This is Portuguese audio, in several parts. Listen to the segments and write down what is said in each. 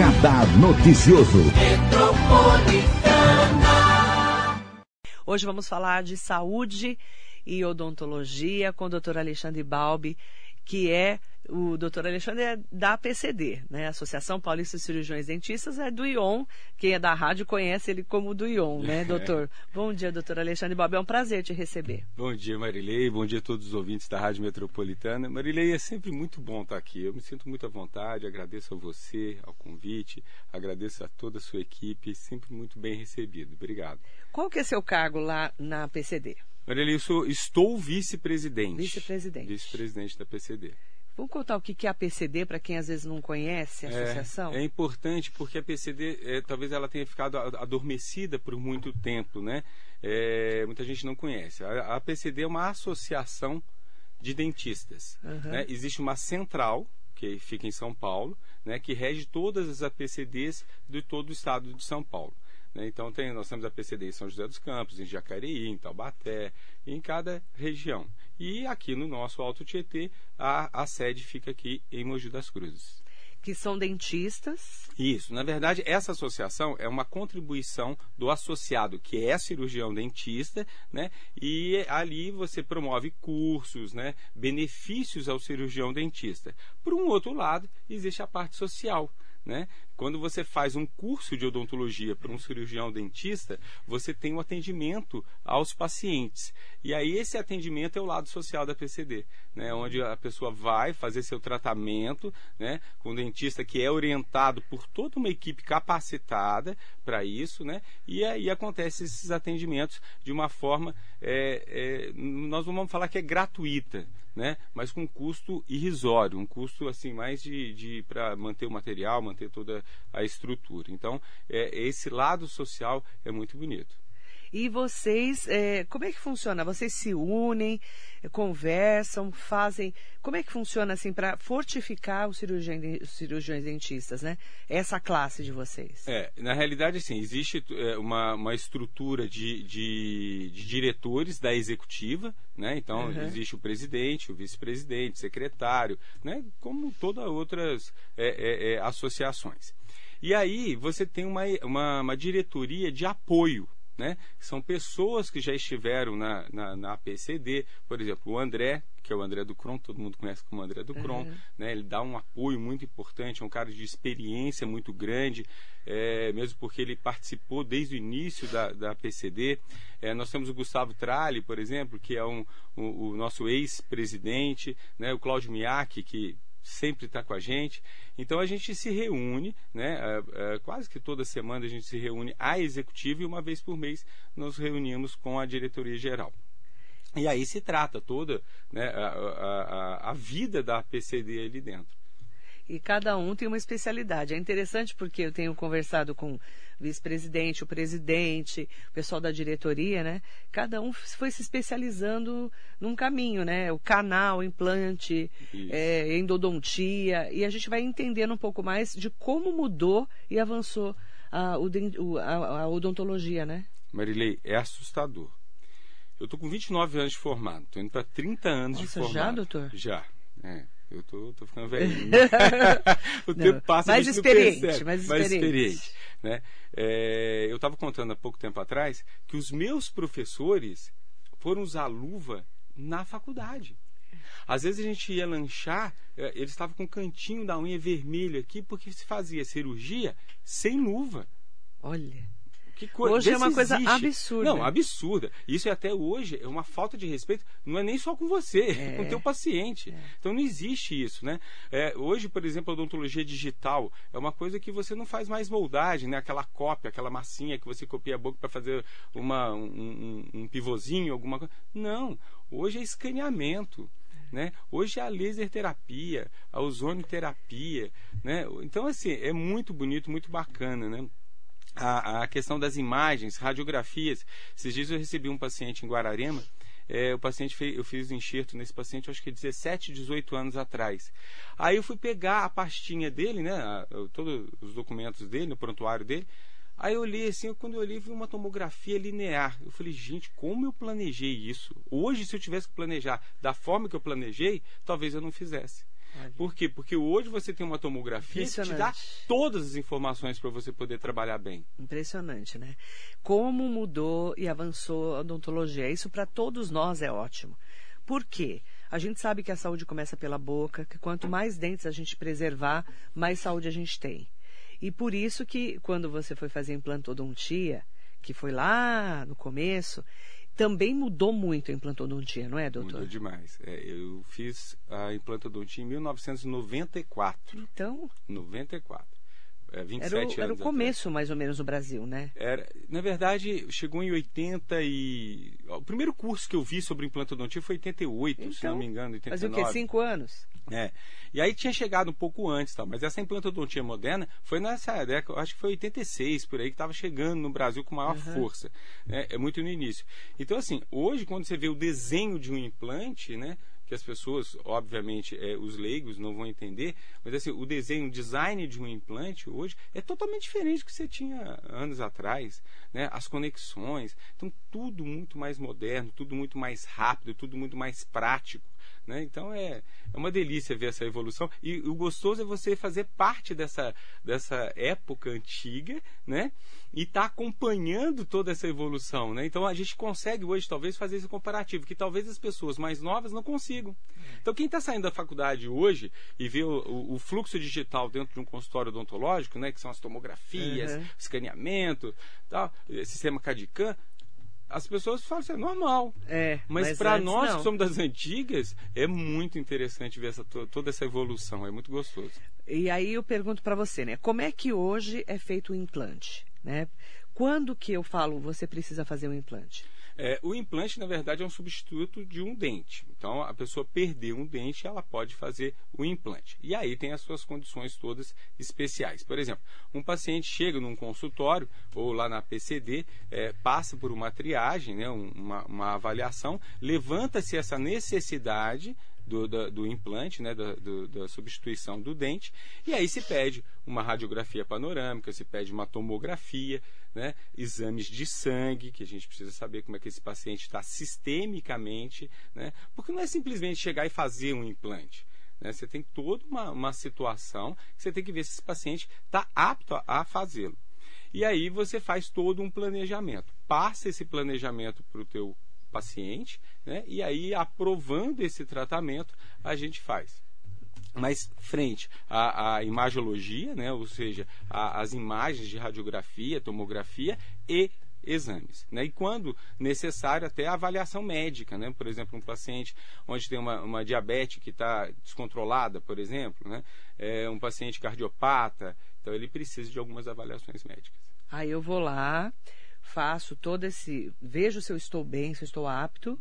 Radar Noticioso. Hoje vamos falar de saúde e odontologia com o Dr. Alexandre Balbi, que é o doutor Alexandre é da PCD, né? Associação Paulista de Cirurgiões Dentistas, é do ION. Quem é da rádio conhece ele como do ION, né, doutor? Bom dia, doutor Alexandre Bob. É um prazer te receber. Bom dia, Marilei. Bom dia a todos os ouvintes da Rádio Metropolitana. Marilei, é sempre muito bom estar aqui. Eu me sinto muito à vontade, agradeço a você, ao convite, agradeço a toda a sua equipe, sempre muito bem recebido. Obrigado. Qual que é seu cargo lá na PCD? Marilei, eu sou, estou vice-presidente. Vice-presidente. Vice-presidente da PCD. Vamos contar o que é a PCD para quem às vezes não conhece a associação? É, é importante porque a PCD é, talvez ela tenha ficado adormecida por muito tempo, né? É, muita gente não conhece. A, a, PCD é uma associação de dentistas. Uhum. Né? Existe uma central que fica em São Paulo, né? Que rege todas as APCDs de todo o estado de São Paulo. Né? Então tem, nós temos a PCD em São José dos Campos, em Jacareí, em Taubaté, em cada região. E aqui no nosso Alto Tietê, a, a sede fica aqui em Mogi das Cruzes que são dentistas. Isso. Na verdade, essa associação é uma contribuição do associado, que é cirurgião dentista, né? E ali você promove cursos, né? Benefícios ao cirurgião dentista. Por um outro lado, existe a parte social. Né? Quando você faz um curso de odontologia para um cirurgião dentista, você tem um atendimento aos pacientes. E aí esse atendimento é o lado social da PCD, né? onde a pessoa vai fazer seu tratamento né? com um dentista que é orientado por toda uma equipe capacitada para isso, né? e aí acontece esses atendimentos de uma forma, é, é, nós vamos falar que é gratuita né? Mas com um custo irrisório, um custo assim mais de, de para manter o material, manter toda a estrutura. Então, é, esse lado social é muito bonito. E vocês, é, como é que funciona? Vocês se unem, conversam, fazem. Como é que funciona assim para fortificar os cirurgiões, os cirurgiões dentistas, né? Essa classe de vocês? É, na realidade, assim, existe é, uma, uma estrutura de, de, de, diretores da executiva, né? Então, uhum. existe o presidente, o vice-presidente, secretário, né? Como todas outras é, é, é, associações. E aí você tem uma, uma, uma diretoria de apoio né? São pessoas que já estiveram na, na, na APCD, por exemplo, o André, que é o André do Cron, todo mundo conhece como André do Cron, uhum. né? Ele dá um apoio muito importante, é um cara de experiência muito grande, é, mesmo porque ele participou desde o início da, da PCD. É, nós temos o Gustavo Tralli, por exemplo, que é um, o, o nosso ex-presidente, né? O Cláudio Miak, que sempre está com a gente. Então a gente se reúne, né? É, é, quase que toda semana a gente se reúne a executiva e uma vez por mês nos reunimos com a diretoria geral. E aí se trata toda né, a, a, a vida da PCD ali dentro e cada um tem uma especialidade. É interessante porque eu tenho conversado com o vice-presidente, o presidente, o pessoal da diretoria, né? Cada um foi se especializando num caminho, né? O canal, o implante, é, endodontia, e a gente vai entendendo um pouco mais de como mudou e avançou a, a, a odontologia, né? Marilei, é assustador. Eu tô com 29 anos de formado, tô indo para 30 anos Nossa, de formado. já, doutor? Já, é. Eu tô, tô ficando velhinho. o tempo não, passa mais experiente, mais experiente. Mais experiente né? É, eu estava contando há pouco tempo atrás que os meus professores foram usar luva na faculdade. Às vezes a gente ia lanchar, é, eles estavam com o cantinho da unha vermelho aqui, porque se fazia cirurgia sem luva. Olha. Hoje é uma coisa existe. absurda. Não, absurda. Isso é até hoje é uma falta de respeito. Não é nem só com você, é, com o teu paciente. É. Então não existe isso, né? É, hoje, por exemplo, a odontologia digital é uma coisa que você não faz mais moldagem, né? Aquela cópia, aquela massinha que você copia a boca para fazer uma, um, um, um pivôzinho, alguma coisa. Não. Hoje é escaneamento. Né? Hoje é a laser terapia, a ozonioterapia, né? Então assim é muito bonito, muito bacana, né? A, a questão das imagens, radiografias. Esses dias eu recebi um paciente em Guararema. É, o paciente fez, eu fiz o enxerto nesse paciente, acho que 17, 18 anos atrás. Aí eu fui pegar a pastinha dele, né, a, todos os documentos dele, no prontuário dele. Aí eu olhei assim, quando eu olhei, vi uma tomografia linear. Eu falei, gente, como eu planejei isso? Hoje, se eu tivesse que planejar da forma que eu planejei, talvez eu não fizesse. Por quê? Porque hoje você tem uma tomografia que te dá todas as informações para você poder trabalhar bem. Impressionante, né? Como mudou e avançou a odontologia. Isso para todos nós é ótimo. Por quê? A gente sabe que a saúde começa pela boca, que quanto mais dentes a gente preservar, mais saúde a gente tem. E por isso que quando você foi fazer implantodontia, que foi lá no começo, também mudou muito a implantodontia, não é, doutor? Mudou demais. É, eu fiz a implantodontia em 1994. Então? 94. É, 27 era o, anos. Era o começo, atrás. mais ou menos, no Brasil, né? Era, na verdade, chegou em 80 e... O primeiro curso que eu vi sobre implantodontia foi em 88, então, se não me engano, 89. Mas o quê? Cinco anos? É. E aí tinha chegado um pouco antes, tá? mas essa implantodontia moderna foi nessa década, acho que foi 86 por aí, que estava chegando no Brasil com maior uhum. força. Né? É muito no início. Então, assim, hoje, quando você vê o desenho de um implante, né? que as pessoas, obviamente, é, os leigos não vão entender, mas assim, o desenho, o design de um implante hoje é totalmente diferente do que você tinha anos atrás, né? As conexões, então tudo muito mais moderno, tudo muito mais rápido, tudo muito mais prático. Né? Então é, é uma delícia ver essa evolução. E o gostoso é você fazer parte dessa, dessa época antiga né? e estar tá acompanhando toda essa evolução. Né? Então a gente consegue hoje, talvez, fazer esse comparativo, que talvez as pessoas mais novas não consigam. Então quem está saindo da faculdade hoje e vê o, o, o, fluxo digital dentro de um consultório odontológico, né? que são as tomografias, uhum. escaneamento, tal, sistema CAD-CAM, as pessoas falam assim, é normal. É, mas, mas para nós não. que somos das antigas, é muito interessante ver essa, toda essa evolução, é muito gostoso. E aí eu pergunto para você, né? Como é que hoje é feito o implante? Né? Quando que eu falo você precisa fazer um implante? É, o implante, na verdade, é um substituto de um dente. Então, a pessoa perdeu um dente, ela pode fazer o implante. E aí tem as suas condições todas especiais. Por exemplo, um paciente chega num consultório ou lá na PCD, é, passa por uma triagem, né, uma, uma avaliação, levanta-se essa necessidade do, do, do implante, né, da, do, da substituição do dente, e aí se pede uma radiografia panorâmica, se pede uma tomografia, né, exames de sangue, que a gente precisa saber como é que esse paciente está sistemicamente, né, porque não é simplesmente chegar e fazer um implante. Né, você tem toda uma, uma situação que você tem que ver se esse paciente está apto a, a fazê-lo. E aí você faz todo um planejamento. Passa esse planejamento para o teu paciente, né? e aí, aprovando esse tratamento, a gente faz. Mas frente à, à imagiologia, né? ou seja, as imagens de radiografia, tomografia e exames. Né? E quando necessário, até a avaliação médica. Né? Por exemplo, um paciente onde tem uma, uma diabetes que está descontrolada, por exemplo, né? é um paciente cardiopata, então ele precisa de algumas avaliações médicas. Aí eu vou lá, faço todo esse. Vejo se eu estou bem, se eu estou apto.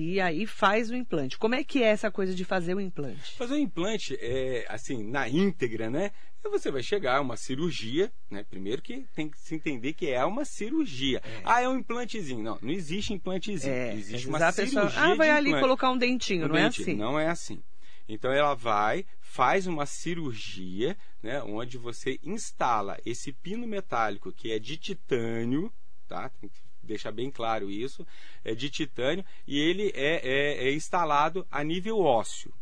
E aí faz o implante. Como é que é essa coisa de fazer o implante? Fazer o implante é assim, na íntegra, né? Você vai chegar a uma cirurgia, né? Primeiro que tem que se entender que é uma cirurgia. É. Ah, é um implantezinho. Não, não existe implantezinho. É, existe uma cirurgia. Pessoa, ah, vai ali colocar um dentinho, um não dentinho. é assim? Não é assim. Então ela vai, faz uma cirurgia, né, onde você instala esse pino metálico que é de titânio, tá? Tem que deixar bem claro isso, é de titânio e ele é, é, é instalado a nível ósseo,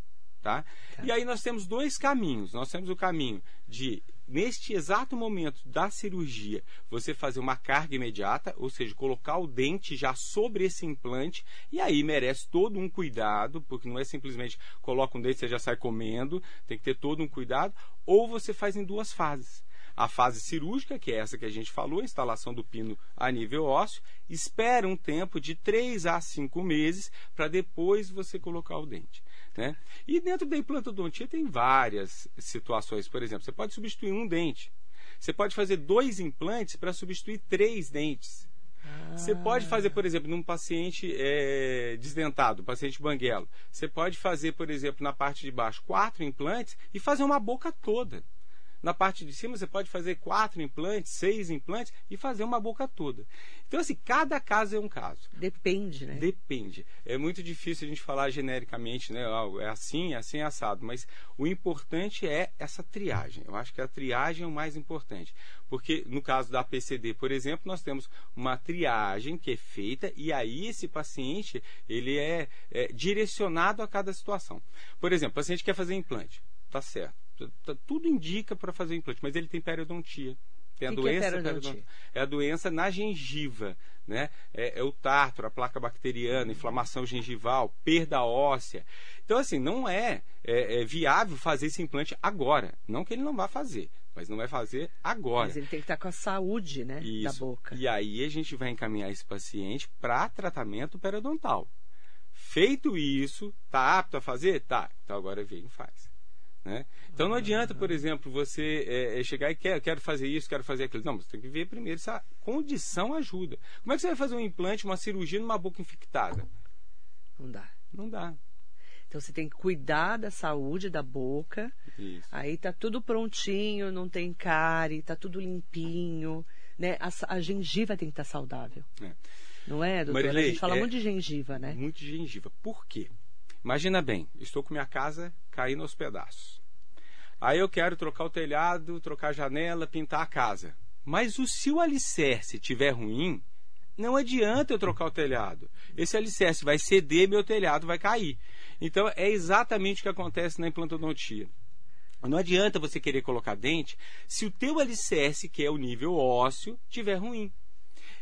tá? tá? E aí nós temos dois caminhos. Nós temos o caminho de neste exato momento da cirurgia, você fazer uma carga imediata, ou seja, colocar o dente já sobre esse implante, e aí merece todo um cuidado, porque não é simplesmente coloca um dente e você já sai comendo, tem que ter todo um cuidado, ou você faz em duas fases a fase cirúrgica, que é essa que a gente falou, a instalação do pino a nível ósseo, espera um tempo de 3 a 5 meses para depois você colocar o dente. Né? E dentro da implantodontia tem várias situações. Por exemplo, você pode substituir um dente. Você pode fazer dois implantes para substituir três dentes. Ah. Você pode fazer, por exemplo, num paciente é, desdentado, paciente banguelo. Você pode fazer, por exemplo, na parte de baixo, quatro implantes e fazer uma boca toda. Na parte de cima você pode fazer quatro implantes, seis implantes e fazer uma boca toda. Então, assim, cada caso é um caso. Depende, né? Depende. É muito difícil a gente falar genericamente, né? É assim, é assim, é assado. Mas o importante é essa triagem. Eu acho que a triagem é o mais importante. Porque no caso da PCD, por exemplo, nós temos uma triagem que é feita e aí esse paciente ele é, é direcionado a cada situação. Por exemplo, o paciente quer fazer implante. Tá certo. Tá, tudo indica para fazer implante, mas ele tem periodontia. Tem a que doença que é, periodontia? é a doença na gengiva, né? É, é, o tártaro, a placa bacteriana, inflamação gengival, perda óssea. Então, assim, não é, é, é, viável fazer esse implante agora. Não que ele não vá fazer, mas não vai fazer agora. Mas ele tem que estar com a saúde, né, Isso. da boca. E aí a gente vai encaminhar esse paciente para tratamento periodontal. Feito isso, tá apto a fazer? Tá. Então agora vem e faz. Né? Então não adianta, por exemplo, você é, chegar e quer, quero fazer isso, quero fazer aquilo. Não, você tem que ver primeiro se a condição ajuda. Como é que você vai fazer um implante, uma cirurgia numa boca infectada? Não dá. Não dá. Então você tem que cuidar da saúde da boca. Isso. Aí tá tudo prontinho, não tem cárie, tá tudo limpinho, né? A, a gengiva tem que estar tá saudável. É. Não é, doutor? Marilei, a gente fala é muito de gengiva, né? Muito de gengiva. Por quê? Imagina bem, estou com minha casa caindo aos pedaços. Aí eu quero trocar o telhado, trocar a janela, pintar a casa. Mas o, se o alicerce estiver ruim, não adianta eu trocar o telhado. Esse alicerce vai ceder, meu telhado vai cair. Então é exatamente o que acontece na implantodontia. Não adianta você querer colocar dente se o teu alicerce, que é o nível ósseo, estiver ruim.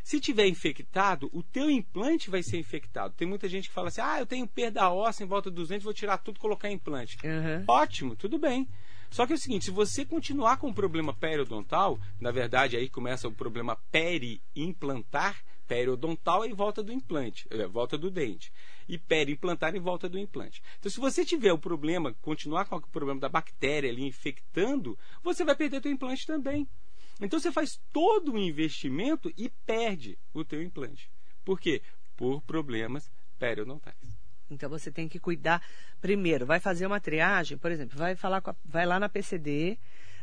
Se tiver infectado, o teu implante vai ser infectado. Tem muita gente que fala assim: ah, eu tenho perda óssea em volta dos dentes, vou tirar tudo e colocar implante. Uhum. Ótimo, tudo bem. Só que é o seguinte, se você continuar com um problema periodontal, na verdade aí começa o problema peri-implantar, periodontal é em volta do implante, é, volta do dente. E peri-implantar em volta do implante. Então, se você tiver o problema, continuar com o problema da bactéria ali infectando, você vai perder teu implante também. Então você faz todo o investimento e perde o teu implante. Por quê? Por problemas periodontais. Então você tem que cuidar primeiro, vai fazer uma triagem, por exemplo, vai falar a, vai lá na PCD,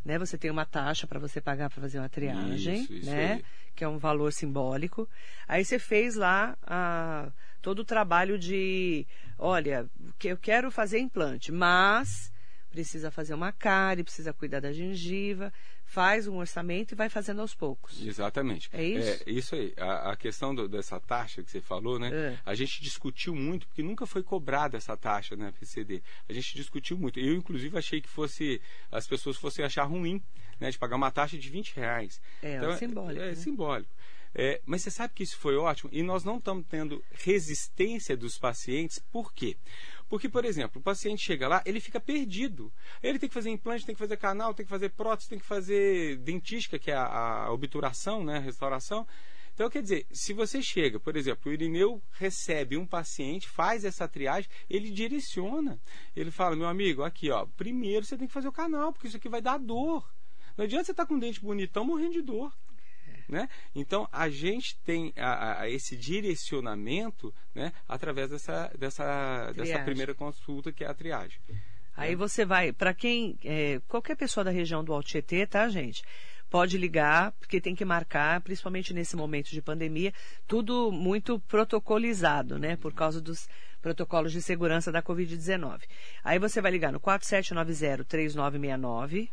né? Você tem uma taxa para você pagar para fazer uma triagem, isso, isso né? Aí. Que é um valor simbólico. Aí você fez lá a, todo o trabalho de, olha, que eu quero fazer implante, mas precisa fazer uma cárie, precisa cuidar da gengiva, faz um orçamento e vai fazendo aos poucos. Exatamente. É isso? É, isso aí. A, a questão do, dessa taxa que você falou, né? É. A gente discutiu muito, porque nunca foi cobrada essa taxa na né, PCD. A gente discutiu muito. Eu, inclusive, achei que fosse as pessoas fossem achar ruim, né? De pagar uma taxa de 20 reais. É, então, é simbólico. É, é né? simbólico. É, mas você sabe que isso foi ótimo e nós não estamos tendo resistência dos pacientes, por quê? Porque, por exemplo, o paciente chega lá, ele fica perdido. Ele tem que fazer implante, tem que fazer canal, tem que fazer prótese, tem que fazer dentística, que é a, a obturação, né, a restauração. Então, quer dizer, se você chega, por exemplo, o Irineu recebe um paciente, faz essa triagem, ele direciona. Ele fala, meu amigo, aqui, ó, primeiro você tem que fazer o canal, porque isso aqui vai dar dor. Não adianta você estar tá com o dente bonitão morrendo de dor. Né? Então, a gente tem a, a esse direcionamento né, através dessa, dessa, dessa primeira consulta, que é a triagem. Aí você vai, para quem, é, qualquer pessoa da região do Alto Tietê, tá, gente? Pode ligar, porque tem que marcar, principalmente nesse momento de pandemia, tudo muito protocolizado, né? Por causa dos protocolos de segurança da Covid-19. Aí você vai ligar no 4790-3969,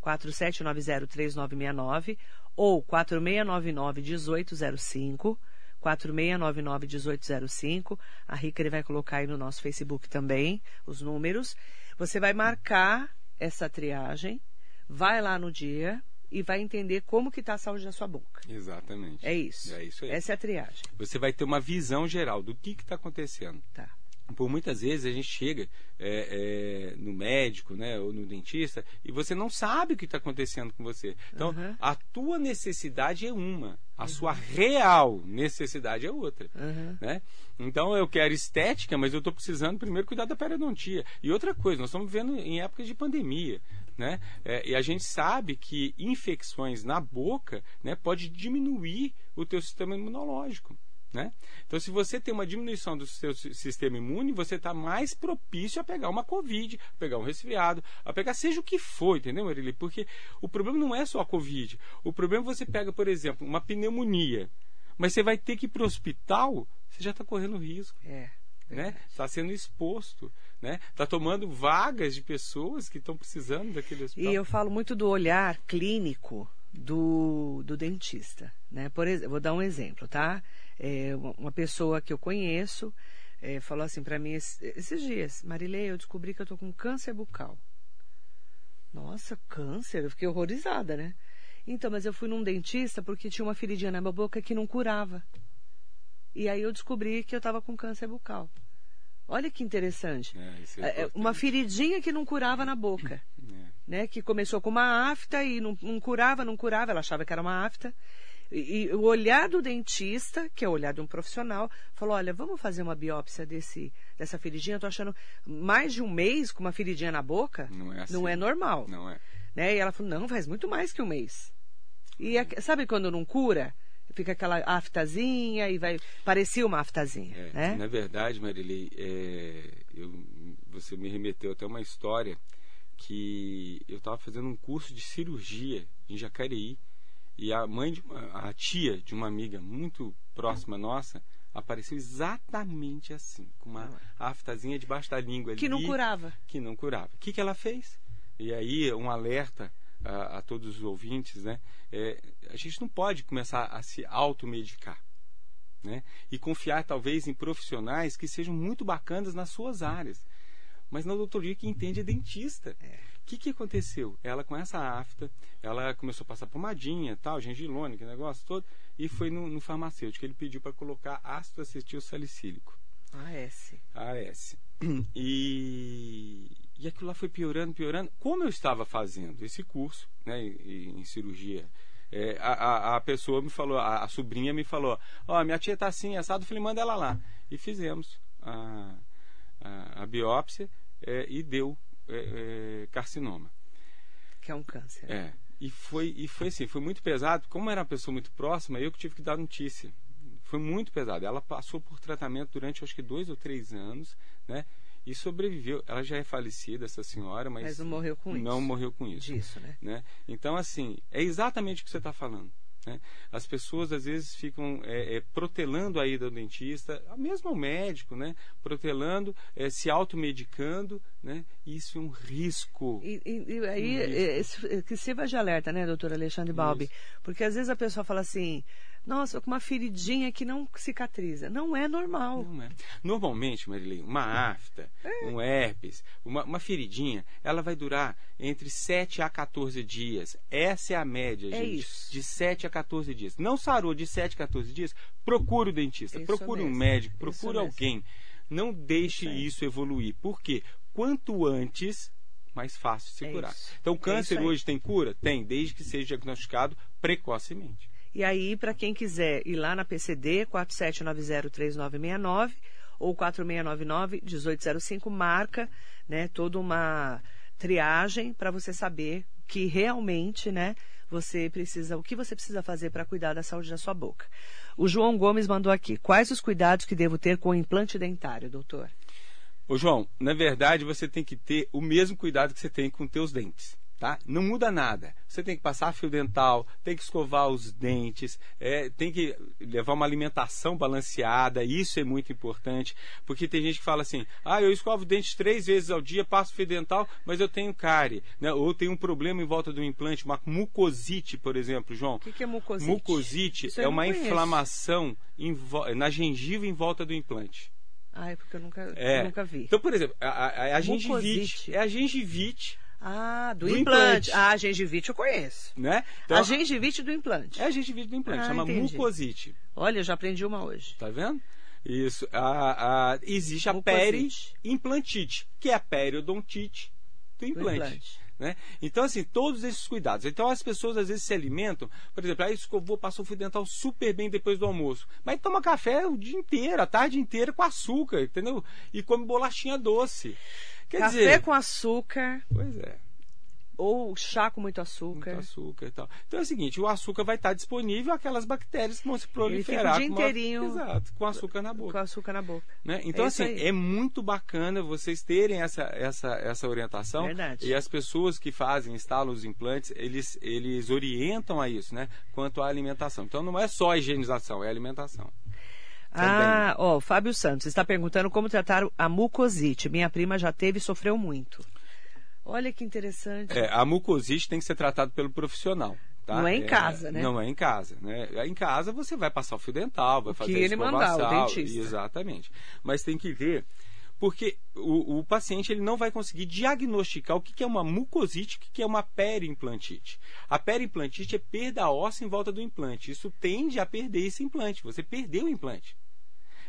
4790-3969 ou 4699-1805, 4699-1805. A Rica ele vai colocar aí no nosso Facebook também os números. Você vai marcar essa triagem, vai lá no dia e vai entender como que está a saúde da sua boca. Exatamente. É isso. É isso aí. Essa é a triagem. Você vai ter uma visão geral do que está acontecendo. Tá por muitas vezes a gente chega é, é, no médico, né, ou no dentista, e você não sabe o que está acontecendo com você. Então, uhum. a tua necessidade é uma, a uhum. sua real necessidade é outra. Uhum. Né? Então, eu quero estética, mas eu estou precisando primeiro cuidar da periodontia. E outra coisa, nós estamos vivendo em épocas de pandemia. Né? É, e a gente sabe que infecções na boca né, pode diminuir o teu sistema imunológico. Né? Então, se você tem uma diminuição do seu sistema imune, você está mais propício a pegar uma Covid, a pegar um resfriado, a pegar seja o que for, entendeu, Marili? Porque o problema não é só a Covid. O problema é você pega, por exemplo, uma pneumonia, mas você vai ter que ir para o hospital, você já está correndo risco. É. Né? Está sendo exposto, né? Está tomando vagas de pessoas que estão precisando daquele hospital. E eu falo muito do olhar clínico do, do dentista, né? Por vou dar um exemplo, tá? É, uma pessoa que eu conheço é, falou assim para mim esses, esses dias, Marilei, eu descobri que eu tô com câncer bucal. Nossa, câncer? Eu fiquei horrorizada, né? Então, mas eu fui num dentista porque tinha uma feridinha na minha boca que não curava. E aí eu descobri que eu estava com câncer bucal. Olha que interessante. É, é, é uma feridinha que não curava na boca. É. Né? Que começou com uma afta e não, não curava, não curava. Ela achava que era uma afta. E, e, o olhar do dentista, que é o olhar de um profissional, falou: olha, vamos fazer uma biópsia desse, dessa feridinha. Eu tô achando mais de um mês com uma feridinha na boca. Não é assim. Não é normal. Não é. Né? E ela falou: não, faz muito mais que um mês. E sabe quando não cura? Fica aquela aftazinha e vai. Parecia uma aftazinha. É, né? Na verdade, Marilei, é, eu, você me remeteu até uma história que eu estava fazendo um curso de cirurgia em Jacareí e a mãe, de uma, a tia de uma amiga muito próxima nossa, apareceu exatamente assim, com uma aftazinha debaixo da língua que ali. não curava. Que não curava. O que, que ela fez? E aí, um alerta a, a todos os ouvintes, né? É, a gente não pode começar a se automedicar. Né? E confiar, talvez, em profissionais que sejam muito bacanas nas suas áreas. Mas na doutoria que entende é dentista. É que, que aconteceu? Ela com essa afta, ela começou a passar pomadinha, tal, gengilone, que negócio todo, e foi no, no farmacêutico. Ele pediu para colocar ácido acetil salicílico. AS. AS. E, e aquilo lá foi piorando, piorando. Como eu estava fazendo esse curso né, em, em cirurgia, é, a, a, a, pessoa me falou, a, a sobrinha me falou, ó, oh, minha tia está assim, assado, falei, manda ela lá. E fizemos a, a, a biópsia é, e deu é, é, carcinoma. Que é um câncer. É. E foi, e foi assim, foi muito pesado. Como era uma pessoa muito próxima, eu que tive que dar notícia. Foi muito pesado. Ela passou por tratamento durante acho que dois ou três anos, né? E sobreviveu. Ela já é falecida, essa senhora, mas, mas não morreu com não isso. Não morreu com isso. Disso, né? né? Então, assim, é exatamente o que você está falando. Né? As pessoas às vezes ficam é, é, protelando a ida ao dentista, mesmo ao médico, né? protelando, é, se automedicando, né? isso é um risco. E, e, e aí, um risco. É, que sirva de alerta, né, doutor Alexandre Balbi? Isso. Porque às vezes a pessoa fala assim, nossa, com uma feridinha que não cicatriza. Não é normal. Não é. Normalmente, Marilei, uma afta, é. um herpes, uma, uma, feridinha, ela vai durar entre 7 a 14 dias. Essa é a média, é gente. Isso. De 7 a 14 dias. Não sarou de 7 a 14 dias, procure o dentista, isso procure mesmo. um médico, procure isso alguém. Mesmo. Não deixe isso, evoluir. Por quê? Quanto antes, mais fácil de se é curar. Então, o câncer é hoje tem cura? Tem, desde que seja diagnosticado precocemente. E aí, para quem quiser ir lá na PCD 47903969 ou 4699-1805, marca né, toda uma triagem para você saber que realmente né, você precisa, o que você precisa fazer para cuidar da saúde da sua boca. O João Gomes mandou aqui. Quais os cuidados que devo ter com o implante dentário, doutor? Ô João, na verdade você tem que ter o mesmo cuidado que você tem com teus dentes tá? Não muda nada. Você tem que passar fio dental, tem que escovar os dentes, é, tem que levar uma alimentação balanceada. Isso é muito importante, porque tem gente que fala assim: ah, eu escovo dentes três vezes ao dia, passo fio dental, mas eu tenho cárie, né? Ou tenho um problema em volta do implante, uma mucosite, por exemplo, João. O que, que, é mucosite? Mucosite é uma inflamação na gengiva em volta do implante. Ah, é porque eu nunca, é. eu nunca vi. Então, por exemplo, a, a, a gengivite é a gengivite ah, do, do implante. implante. Ah, a gengivite eu conheço. Né? Então, a gengivite do implante. É a gengivite do implante, ah, chama entendi. mucosite. Olha, eu já aprendi uma hoje. Tá vendo? Isso. A, a, existe a peri-implantite, que é a periodontite do implante. Do implante. Né? Então, assim, todos esses cuidados. Então, as pessoas às vezes se alimentam, por exemplo, aí escovou, passou o fio dental super bem depois do almoço, mas toma café o dia inteiro, a tarde inteira com açúcar, entendeu? E come bolachinha doce. Quer Café dizer, com açúcar. Pois é. ou chá com muito açúcar. Muito açúcar e tal. Então é o seguinte, o açúcar vai estar disponível aquelas bactérias que vão se proliferar. Ele fica o dia inteirinho. Uma... Exato, com açúcar na boca. Com açúcar na boca. Né? Então, é assim, aí. é muito bacana vocês terem essa, essa, essa orientação. Verdade. E as pessoas que fazem, instalam os implantes, eles, eles orientam a isso, né? Quanto à alimentação. Então não é só a higienização, é a alimentação. Ah, ó, o Fábio Santos está perguntando como tratar a mucosite. Minha prima já teve e sofreu muito. Olha que interessante. É, a mucosite tem que ser tratada pelo profissional. Tá? Não é em casa, é, né? Não é em casa, né? Em casa você vai passar o fio dental, vai o fazer que ele mandar, o dentista. Exatamente. Mas tem que ver porque o, o, paciente ele não vai conseguir diagnosticar o que, que é uma mucosite, o que, que é uma periimplantite. A periimplantite é perda óssea em volta do implante. Isso tende a perder esse implante. Você perdeu o implante.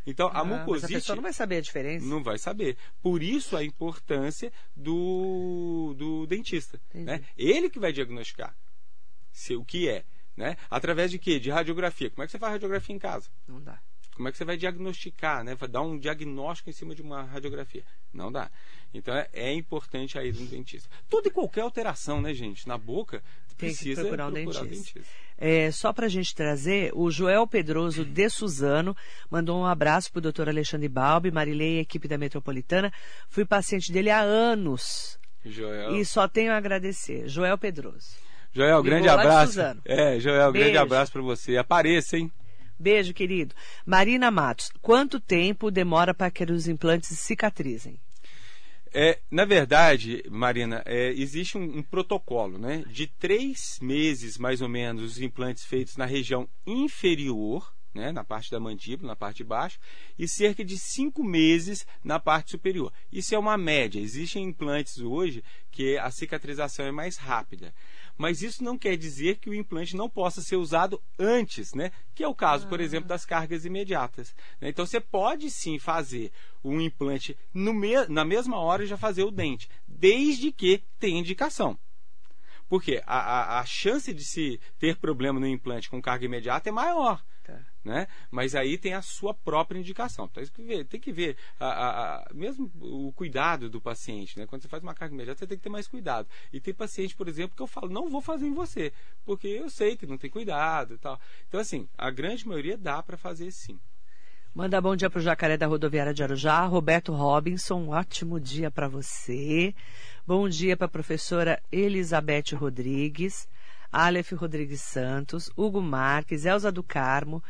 Então, ah, a mucosite. Mas a pessoa não vai saber a diferença. Não vai saber. Por isso a importância do, do dentista. Né? Ele que vai diagnosticar se, o que é. Né? Através de quê? De radiografia. Como é que você faz radiografia em casa? Não dá. Como é que você vai diagnosticar, né? Vai dar um diagnóstico em cima de uma radiografia? Não dá. Então é, é importante a ida no dentista. Toda e qualquer alteração, né, gente, na boca, Tem precisa que procurar um procurar dentista. dentista. É, só para a gente trazer, o Joel Pedroso de Suzano mandou um abraço para o doutor Alexandre Balbi, Marilei e equipe da Metropolitana. Fui paciente dele há anos. Joel. E só tenho a agradecer. Joel Pedroso. Joel, grande abraço. É, Joel, grande Beijo. abraço para você. Apareça, hein? Beijo, querido. Marina Matos, quanto tempo demora para que os implantes cicatrizem? É, na verdade, Marina, é, existe um, um protocolo, né? De três meses, mais ou menos, os implantes feitos na região inferior, né? Na parte da mandíbula, na parte de baixo, e cerca de cinco meses na parte superior. Isso é uma média. Existem implantes hoje que a cicatrização é mais rápida. Mas isso não quer dizer que o implante não possa ser usado antes, né? Que é o caso, por exemplo, das cargas imediatas. né? Então você pode sim fazer um implante no me- na mesma hora e já fazer o dente, desde que tenha indicação. Porque a, a, a chance de se ter problema no implante com carga imediata é maior. Né? Mas aí tem a sua própria indicação. Tem que ver, tem que ver a, a- a- mesmo o cuidado do paciente. Né? Quando você faz uma carga imediata, você tem que ter mais cuidado. E tem paciente, por exemplo, que eu falo, não vou fazer em você, porque eu sei que não tem cuidado e tal. Então, assim, a grande maioria dá para fazer sim. Manda bom dia para o Jacaré da Rodoviária de Arujá. Roberto Robinson, um ótimo dia para você. Bom dia para a professora Elizabeth Rodrigues, Aleph Rodrigues Santos, Hugo Marques, Elza do Carmo,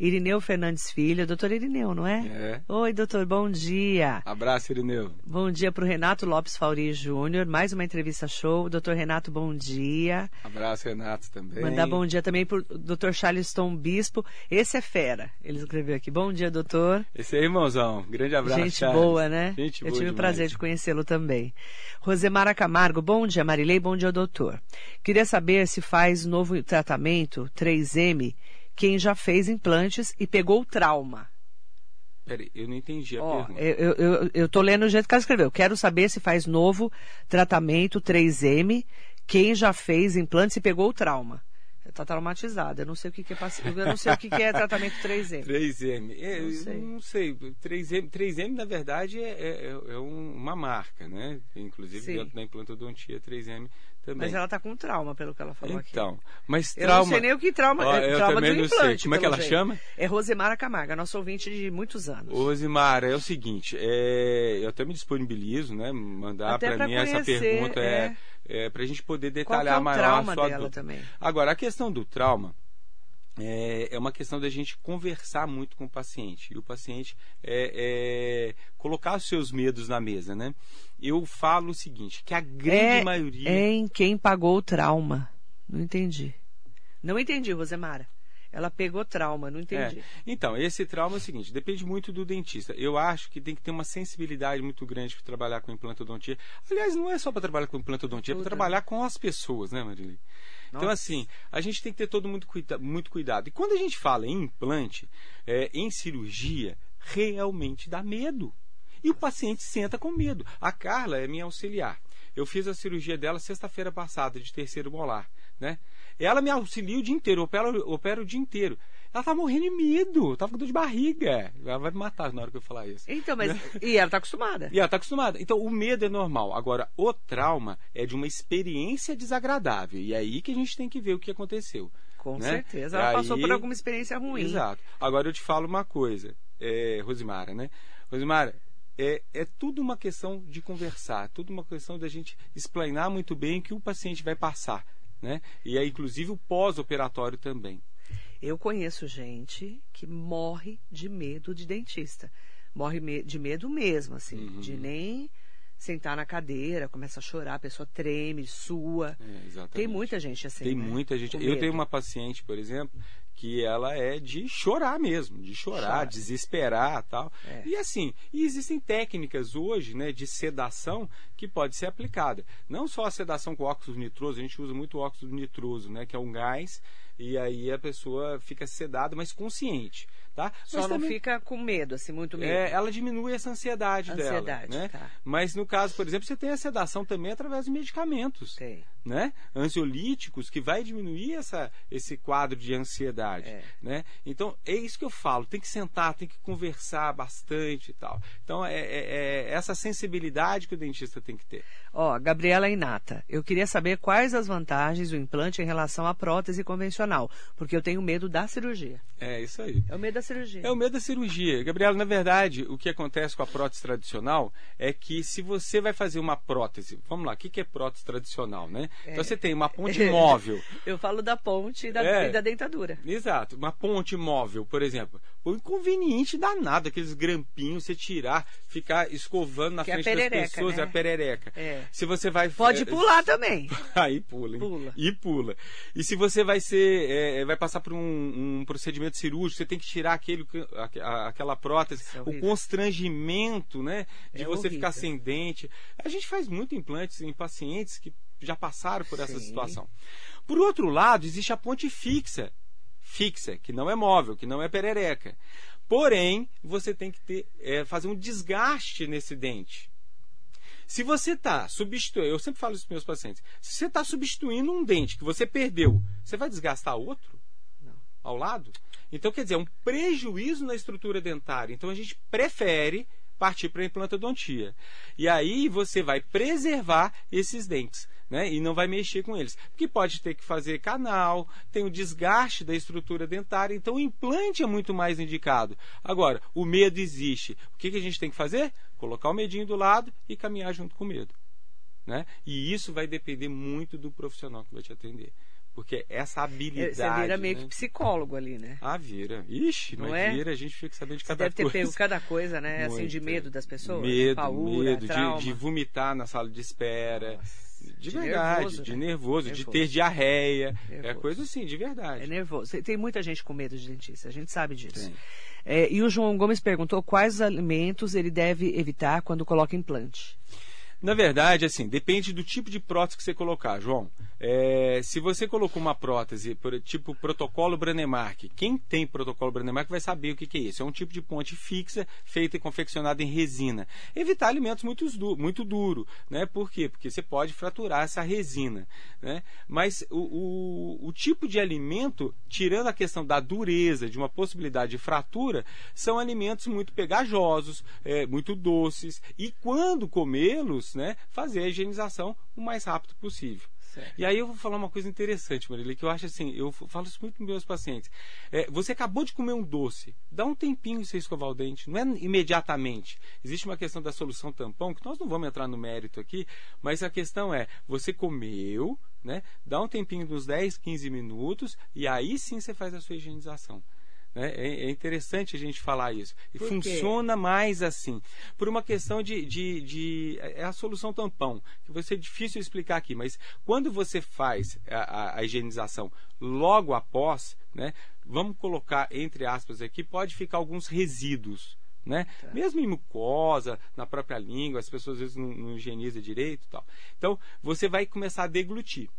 Irineu Fernandes Filho. Doutor Irineu, não é? É. Oi, doutor, bom dia. Abraço, Irineu. Bom dia para o Renato Lopes Fauri Júnior. Mais uma entrevista show. Doutor Renato, bom dia. Abraço, Renato, também. Mandar bom dia também para o doutor Charleston Bispo. Esse é fera. Ele escreveu aqui. Bom dia, doutor. Esse aí, irmãozão. Grande abraço, Gente Charles. boa, né? Gente Eu boa tive o demais. prazer de conhecê-lo também. Rosemara Camargo, bom dia, Marilei, bom dia, doutor. Queria saber se faz novo tratamento 3M quem já fez implantes e pegou trauma. Peraí, eu não entendi a Ó, pergunta. eu, eu, eu tô lendo o jeito que ela escreveu. Quero saber se faz novo tratamento 3M quem já fez implantes e pegou trauma. Está traumatizada. Eu não sei o que, que é paci- eu não sei o que, que é tratamento 3M. 3M. É, Não sei. não sei. 3M, 3M na verdade, é, é- é um- uma marca, né? Inclusive, Sim. dentro da implantodontia, 3M também. Mas ela está com trauma, pelo que ela falou aqui. então, mas Eu trauma... não sei nem o que trauma, Ó, é eu trauma também do não implante. sei. Como é que ela jeito. chama? É Rosemara Camargo, nossa ouvinte de muitos anos. Ô, Zimara, é o seguinte, é, eu até me disponibilizo, né? Mandar para mim essa conhecer, pergunta é, é. é, para a gente poder Qual que é detalhar o maior trauma a sua dela dúvida. também? Agora, a questão do trauma é, é uma questão da gente conversar muito com o paciente. E o paciente é, é, colocar os seus medos na mesa, né? Eu falo o seguinte, que a grande É- maioria... É em quem pagou o trauma. Não entendi. Não entendi, Rosemara. Ela pegou trauma, não entendi. É. Então, esse trauma é o seguinte, depende muito do dentista. Eu acho que tem que ter uma sensibilidade muito grande para trabalhar com implantodontia. Aliás, não é só para trabalhar com implantodontia, é para trabalhar com as pessoas, né, Marilei? Então, assim, a gente tem que ter todo muito, cuida muito cuidado. E quando a gente fala em implante, é, em cirurgia, realmente dá medo. E o paciente senta com medo. A Carla é minha auxiliar. Eu fiz a cirurgia dela sexta-feira passada, de terceiro molar. Né? Ela me auxilia o dia inteiro, opera, opera o dia inteiro. Ela tá morrendo de medo, tava com dor de barriga. Ela vai me matar na hora que eu falar isso. Então, mas. e ela tá acostumada. E ela tá acostumada. Então, o medo é normal. Agora, o trauma é de uma experiência desagradável. E é aí que a gente tem que ver o que aconteceu. Com né? certeza. Ela Aí- passou por alguma experiência ruim. Exato. Agora eu te falo uma coisa, é, Rosimara, né? Rosimara, é, é tudo uma questão de conversar, tudo uma questão da gente explanar muito bem o que o paciente vai passar, né? E é inclusive o pós-operatório também. Eu conheço gente que morre de medo de dentista. Morre de medo mesmo, assim, Uhum. de nem sentar na cadeira, começa a chorar, a pessoa treme, sua. É, exatamente. Tem muita gente assim. Tem né? muita gente. Eu tenho uma paciente, por exemplo, que ela é de chorar mesmo, de chorar, Chora. desesperar tal. É. E assim, e existem técnicas hoje, né, de sedação que pode ser aplicada. Não só a sedação com óxido nitroso, a gente usa muito óxido nitroso, né, que é um gás, e aí a pessoa fica sedada, mas consciente, tá? Só Mas não também- fica com medo, assim, muito medo. é, ela diminui essa ansiedade, Ansiedade, dela, né? tá. Mas no caso, por exemplo, você tem a sedação também através de medicamentos Tem. Né? ansiolíticos que vai diminuir essa, esse quadro de ansiedade. É. Né? Então, é isso que eu falo, tem que sentar, tem que conversar bastante e tal. Então, é, é- é essa sensibilidade que o dentista tem que ter. Ó, Gabriela Inata, eu queria saber quais as vantagens do implante em relação à prótese convencional, porque eu tenho medo da cirurgia. É isso aí. É o medo da cirurgia. É o medo da cirurgia. Gabriela, na verdade, o que acontece com a prótese tradicional é que se você vai fazer uma prótese, vamos lá, o que que é prótese tradicional, né? Então você tem uma ponte móvel. Eu falo da ponte e da, É. e da dentadura. Exato, uma ponte móvel, por exemplo. O inconveniente danado, aqueles grampinhos, você tirar, ficar escovando na Que é frente das perereca, pessoas, né? é a perereca. É. Se você vai. Pode é, pular também. Aí pula, hein? Pula. E pula. E se você vai ser, é, vai passar por um, um procedimento cirúrgico, você tem que tirar aquele, aquela prótese, é o constrangimento, né? De É você horrível. ficar sem dente. A gente faz muito implantes em pacientes que já passaram por essa Sim. situação. Por outro lado, existe a ponte fixa. Fixa, que não é móvel, que não é perereca. Porém, você tem que ter, é, fazer um desgaste nesse dente. Se você está substituindo, eu sempre falo isso para meus pacientes, se você está substituindo um dente que você perdeu, você vai desgastar outro Não. ao lado? Então, quer dizer, é um prejuízo na estrutura dentária. Então, a gente prefere partir para a implantodontia. E aí você vai preservar esses dentes. Né? E não vai mexer com eles. Porque pode ter que fazer canal, tem o desgaste da estrutura dentária, então o implante é muito mais indicado. Agora, o medo existe. O que, que a gente tem que fazer? Colocar o medinho do lado e caminhar junto com o medo. Né? E isso vai depender muito do profissional que vai te atender. Porque essa habilidade. Você vira meio né? que psicólogo ali, né? Ah, vira. Ixi, Não é? vira, a gente fica sabendo de Você cada deve ter coisa. pego cada coisa, né? Assim, de Muito. medo das pessoas. Medo, paura, medo de, de vomitar na sala de espera. Nossa, De, de verdade, nervoso, de né? nervoso, de Nervoso. ter diarreia. É Nervoso. coisa assim, de verdade. É nervoso. Tem muita gente com medo de dentista, a gente sabe disso. É, e o João Gomes perguntou quais os alimentos ele deve evitar quando coloca implante. Na verdade, assim, depende do tipo de prótese que você colocar, João. É, se você colocou uma prótese, tipo protocolo Branemark, quem tem protocolo Branemark vai saber o que, que é isso. É um tipo de ponte fixa, feita e confeccionada em resina. Evitar alimentos muito, du muito duro, né? Por quê? Porque você pode fraturar essa resina, né? Mas o, o, o tipo de alimento, tirando a questão da dureza, de uma possibilidade de fratura, são alimentos muito pegajosos, é, muito doces, e quando comê-los, né, fazer a higienização o mais rápido possível. E aí eu vou falar uma coisa interessante, Marília, que eu acho assim, eu falo isso muito para meus pacientes. É, você acabou de comer um doce, dá um tempinho você escovar o dente, não é imediatamente. Existe uma questão da solução tampão, que nós não vamos entrar no mérito aqui, mas a questão é, você comeu, né, dá um tempinho dos 10, 15 minutos, e aí sim você faz a sua higienização. Né? É, é interessante a gente falar isso. E Por quê? funciona mais assim. Por uma questão de, de, de- É a solução tampão, que vai ser difícil explicar aqui, mas quando você faz a, a- a higienização logo após, né? Vamos colocar entre aspas aqui, pode ficar alguns resíduos. Né? Tá. Mesmo em mucosa, na própria língua, as pessoas às vezes não, não higienizam direito e tal. Então, você vai começar a deglutir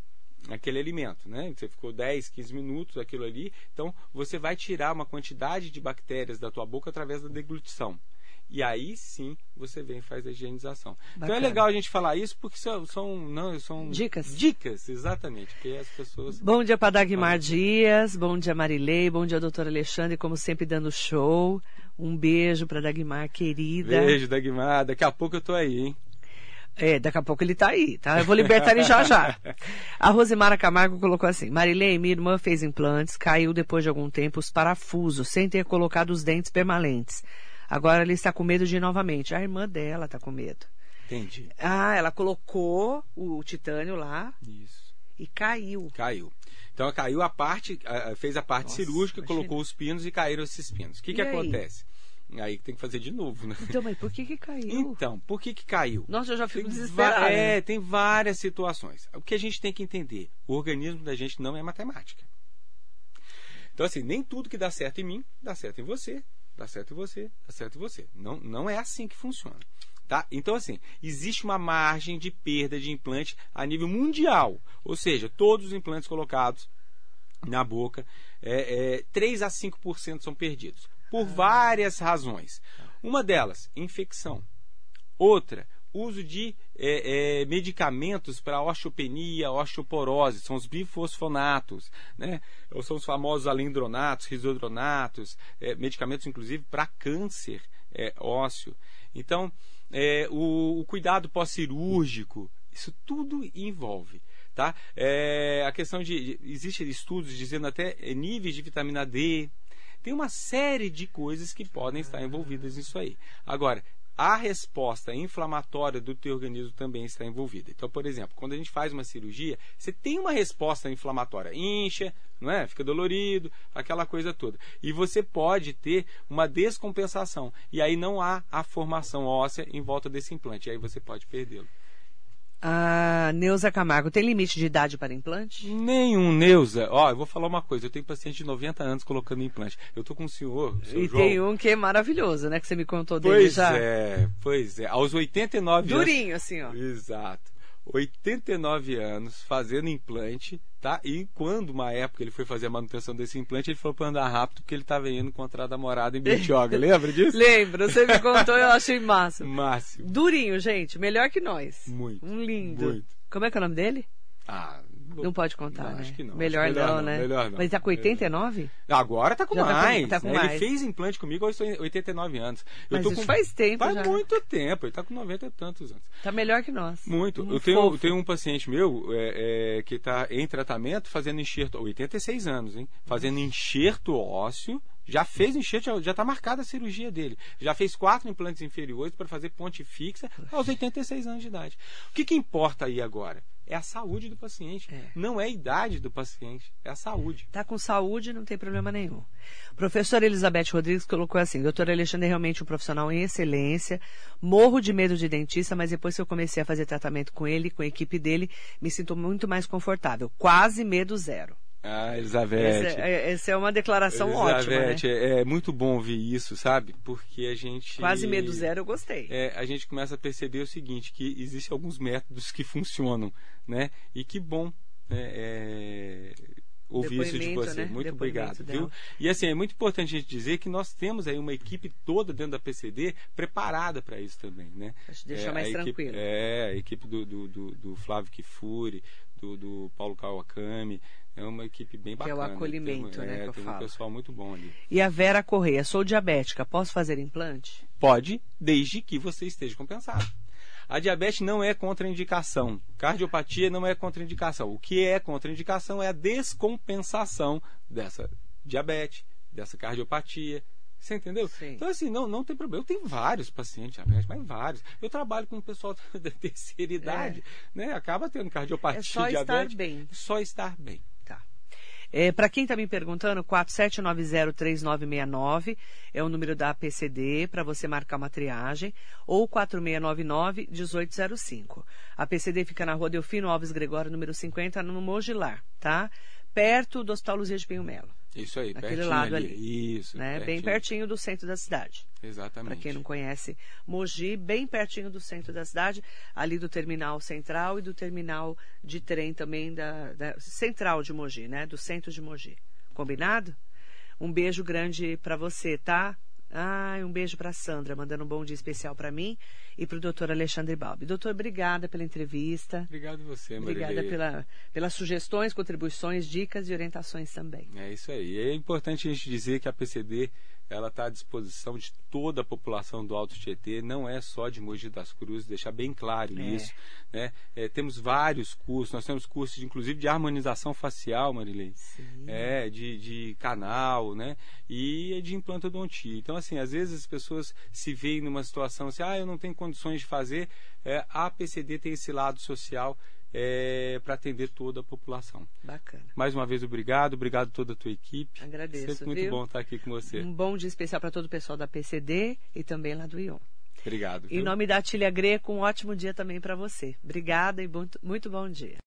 aquele alimento, né? Você ficou 10, 15 minutos aquilo ali, então você vai tirar uma quantidade de bactérias da tua boca através da deglutição. e aí sim você vem e faz a higienização. Bacana. Então é legal a gente falar isso porque são, são, não, são dicas. Dicas, exatamente. Que as pessoas. Bom dia para Dagmar Dias, bom dia Marilei, bom dia doutor Alexandre, como sempre dando show. Um beijo para Dagmar, querida. Beijo, Dagmar. Daqui a pouco eu tô aí, hein? É, daqui a pouco ele tá aí, tá? Eu vou libertar ele já já. A Rosemara Camargo colocou assim: Marilei, minha irmã fez implantes, caiu depois de algum tempo os parafusos, sem ter colocado os dentes permanentes. Agora ela está com medo de ir novamente. A irmã dela está com medo. Entendi. Ah, ela colocou o titânio lá. Isso. E caiu. Caiu. Então caiu a parte, fez a parte Nossa, cirúrgica, imagina. colocou os pinos e caíram esses pinos. O que, que acontece? Aí tem que fazer de novo, né? Então, mas por que que caiu? Então, por que que caiu? Nossa, eu já fico desesperado. É, né? tem várias situações. O que a gente tem que entender, o organismo da gente não é matemática. Então, assim, nem tudo que dá certo em mim, dá certo em você, dá certo em você, dá certo em você. Não, não é assim que funciona. Tá? Então, assim, existe uma margem de perda de implante a nível mundial. Ou seja, todos os implantes colocados na boca, é, é, 3 a 5% são perdidos por várias razões. Uma delas, infecção. Outra, uso de é, é, medicamentos para osteopenia, osteoporose, são os bifosfonatos, né? Ou são os famosos alendronatos, risodronatos, é, medicamentos inclusive para câncer é, ósseo. Então, é, o, o, cuidado pós-cirúrgico, isso tudo envolve. Tá? É, a questão de. Existem estudos dizendo até níveis de vitamina D, tem uma série de coisas que podem estar envolvidas nisso aí. Agora, a resposta inflamatória do teu organismo também está envolvida. Então, por exemplo, quando a gente faz uma cirurgia, você tem uma resposta inflamatória, incha, não é? Fica dolorido, aquela coisa toda. E você pode ter uma descompensação e aí não há a formação óssea em volta desse implante, e aí você pode perdê-lo. A Neuza Camargo, tem limite de idade para implante? Nenhum, Neuza. Ó, eu vou falar uma coisa. Eu tenho paciente de 90 anos colocando implante. Eu tô com o senhor, o E João. tem um que é maravilhoso, né? Que você me contou dele pois já. Pois é, pois é. Aos 89 Durinho, anos... Durinho, assim, ó. Exato. 89 anos fazendo implante, tá? E quando, uma época, ele foi fazer a manutenção desse implante, ele falou para andar rápido porque ele estava indo encontrar a namorada em Bertioga. Lembra disso? Lembro, você me contou eu achei massa. Máximo. Durinho, gente, melhor que nós. Muito. Um lindo. Muito. Como é que é o nome dele? Ah, não pode contar, não, né? Acho que não. Melhor, melhor não, não, né? Melhor não. Mas tá com 89? Agora tá com já mais. Tá com, tá com né? mais. Ele fez implante comigo aos 89 anos. Mas eu isso com... faz tempo Faz já. muito tempo. Ele tá com 90 e tantos anos. Tá melhor que nós. Muito. Um eu tenho, fofo. tenho um paciente meu é, é, que está em tratamento fazendo enxerto, 86 anos, hein? Fazendo enxerto ósseo já fez enxerto, já está marcada a cirurgia dele. Já fez quatro implantes inferiores para fazer ponte fixa aos 86 anos de idade. O que, que importa aí agora? É a saúde do paciente. É. Não é a idade do paciente, é a saúde. Tá com saúde, não tem problema nenhum. Professora Elizabeth Rodrigues colocou assim: Doutor Alexandre é realmente um profissional em excelência. Morro de medo de dentista, mas depois que eu comecei a fazer tratamento com ele, com a equipe dele, me sinto muito mais confortável. Quase medo zero. Ah, Elizabeth. Essa, é, essa é uma declaração Elizabeth, ótima. Né? É, é muito bom ouvir isso, sabe? Porque a gente. Quase medo zero, eu gostei. É, a gente começa a perceber o seguinte: que existem alguns métodos que funcionam, né? E que bom. Né? É, ouvir isso de você. Né? Muito Depoimento obrigado, dela. viu? E assim, é muito importante a gente dizer que nós temos aí uma equipe toda dentro da PCD preparada para isso também, né? Deixa é, mais tranquilo. Equipe, é, a equipe do, do, do, do Flávio Kifuri, do, do Paulo Kawakami, é uma equipe bem Que é bacana. o acolhimento, tem, né, É, que eu tem falo. um pessoal muito bom ali. E a Vera Correia, sou diabética, posso fazer implante? Pode, desde que você esteja compensado. A diabetes não é contraindicação. Cardiopatia não é contraindicação. O que é contraindicação é a descompensação dessa diabetes, dessa cardiopatia. Você entendeu? Sim. Então, assim, não, não tem problema. Eu tenho vários pacientes diabéticos, mas vários. Eu trabalho com o pessoal da terceira idade, né? Acaba tendo cardiopatia, É só estar diabetes. bem. Só estar bem. É, Para quem está me perguntando, 47903969 é o número da PCD para você marcar uma triagem, ou 4699-1805. A PCD fica na rua Delfino Alves Gregório, número 50, no Mogilar, tá? Perto do Hospital Luzia de Pinho Melo. Isso aí, Naquele pertinho lado ali. ali, Isso. Né? Bem pertinho do centro da cidade. Exatamente. Para quem não conhece, Mogi, bem pertinho do centro da cidade, ali do terminal central e do terminal de trem também da, da central de Mogi, né? Do centro de Mogi. Combinado? Um beijo grande para você, tá? Ah, um beijo para Sandra, mandando um bom dia especial para mim e para o doutor Alexandre Balbi. Doutor, obrigada pela entrevista. Obrigado você, Maria. Obrigada pela, pelas sugestões, contribuições, dicas e orientações também. É isso aí. É importante a gente dizer que a PCD ela está à disposição de toda a população do Alto Tietê, não é só de Mogi das Cruzes, deixar bem claro é. isso. Né? É, temos vários cursos, nós temos cursos, de, inclusive, de harmonização facial, Marilei, é, de, de canal, né? e de implantodontia. Então, assim, às vezes as pessoas se veem numa situação assim, ah, eu não tenho condições de fazer, é, a PCD tem esse lado social é, para atender toda a população. Bacana. Mais uma vez, obrigado. Obrigado a toda a tua equipe. Agradeço. Sempre muito viu? bom estar aqui com você. Um bom dia especial para todo o pessoal da PCD e também lá do ION. Obrigado. Em nome da Atília Greco, um ótimo dia também para você. Obrigada e muito, muito bom dia.